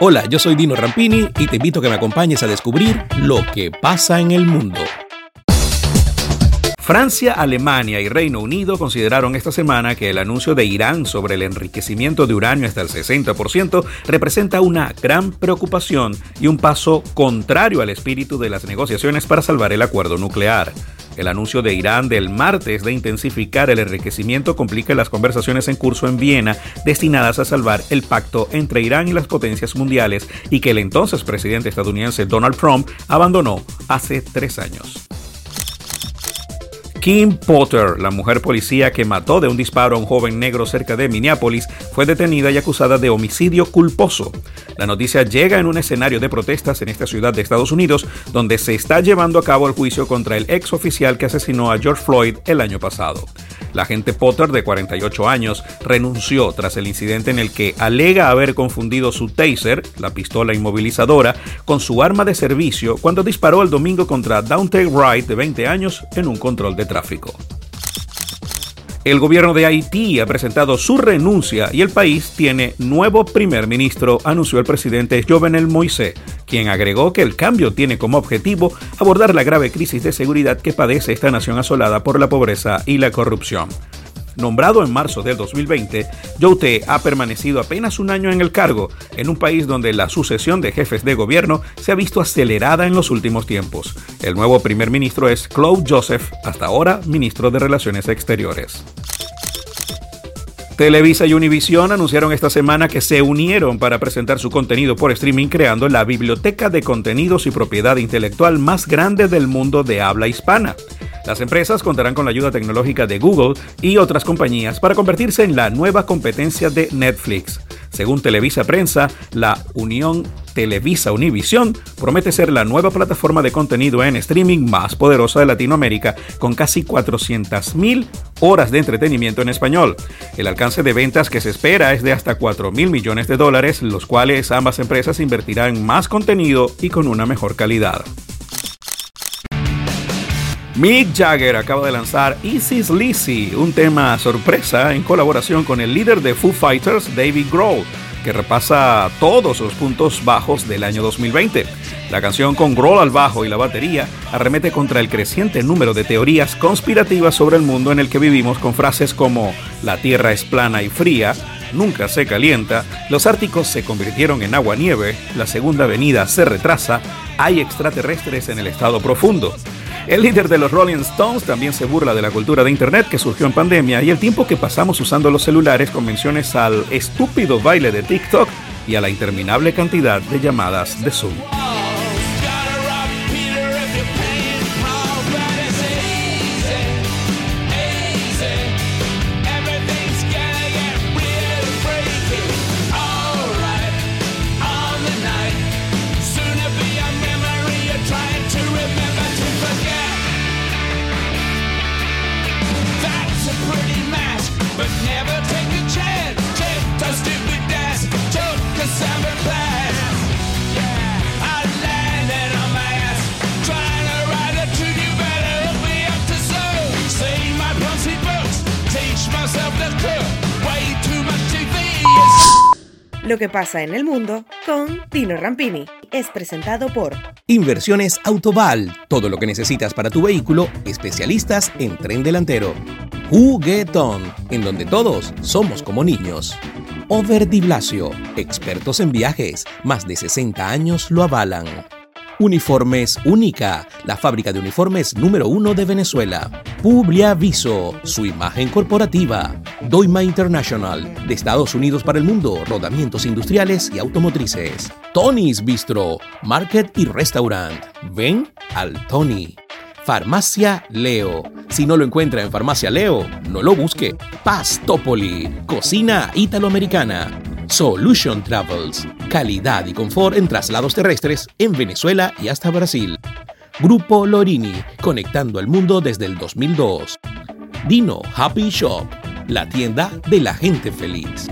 Hola, yo soy Dino Rampini y te invito a que me acompañes a descubrir lo que pasa en el mundo. Francia, Alemania y Reino Unido consideraron esta semana que el anuncio de Irán sobre el enriquecimiento de uranio hasta el 60% representa una gran preocupación y un paso contrario al espíritu de las negociaciones para salvar el acuerdo nuclear. El anuncio de Irán del martes de intensificar el enriquecimiento complica las conversaciones en curso en Viena destinadas a salvar el pacto entre Irán y las potencias mundiales y que el entonces presidente estadounidense Donald Trump abandonó hace tres años. Kim Potter, la mujer policía que mató de un disparo a un joven negro cerca de Minneapolis, fue detenida y acusada de homicidio culposo. La noticia llega en un escenario de protestas en esta ciudad de Estados Unidos, donde se está llevando a cabo el juicio contra el ex oficial que asesinó a George Floyd el año pasado. La agente Potter, de 48 años, renunció tras el incidente en el que alega haber confundido su taser, la pistola inmovilizadora, con su arma de servicio cuando disparó el domingo contra Dante Wright, de 20 años, en un control de tráfico. El gobierno de Haití ha presentado su renuncia y el país tiene nuevo primer ministro, anunció el presidente Jovenel Moïse, quien agregó que el cambio tiene como objetivo abordar la grave crisis de seguridad que padece esta nación asolada por la pobreza y la corrupción. Nombrado en marzo del 2020, Youte ha permanecido apenas un año en el cargo, en un país donde la sucesión de jefes de gobierno se ha visto acelerada en los últimos tiempos. El nuevo primer ministro es Claude Joseph, hasta ahora ministro de Relaciones Exteriores. Televisa y Univision anunciaron esta semana que se unieron para presentar su contenido por streaming creando la biblioteca de contenidos y propiedad intelectual más grande del mundo de habla hispana. Las empresas contarán con la ayuda tecnológica de Google y otras compañías para convertirse en la nueva competencia de Netflix. Según Televisa Prensa, la unión Televisa Univision promete ser la nueva plataforma de contenido en streaming más poderosa de Latinoamérica, con casi 400.000 horas de entretenimiento en español. El alcance de ventas que se espera es de hasta 4 mil millones de dólares, los cuales ambas empresas invertirán en más contenido y con una mejor calidad. Mick Jagger acaba de lanzar Easy's Lizzy, un tema sorpresa en colaboración con el líder de Foo Fighters, David Grohl, que repasa todos los puntos bajos del año 2020. La canción con Grohl al bajo y la batería arremete contra el creciente número de teorías conspirativas sobre el mundo en el que vivimos con frases como la Tierra es plana y fría, nunca se calienta, los árticos se convirtieron en agua nieve, la segunda venida se retrasa, hay extraterrestres en el estado profundo. El líder de los Rolling Stones también se burla de la cultura de Internet que surgió en pandemia y el tiempo que pasamos usando los celulares con menciones al estúpido baile de TikTok y a la interminable cantidad de llamadas de Zoom. Lo que pasa en el mundo con Tino Rampini. Es presentado por Inversiones Autoval. Todo lo que necesitas para tu vehículo, especialistas en tren delantero. Juguetón, en donde todos somos como niños. Over Blasio, expertos en viajes, más de 60 años lo avalan. Uniformes Única, la fábrica de uniformes número uno de Venezuela. Publiaviso, su imagen corporativa. Doima International, de Estados Unidos para el mundo, rodamientos industriales y automotrices. Tony's Bistro, Market y Restaurant. Ven al Tony. Farmacia Leo. Si no lo encuentra en Farmacia Leo, no lo busque. Pastopoli, cocina italoamericana. Solution Travels, calidad y confort en traslados terrestres en Venezuela y hasta Brasil. Grupo Lorini, conectando al mundo desde el 2002. Dino Happy Shop, la tienda de la gente feliz.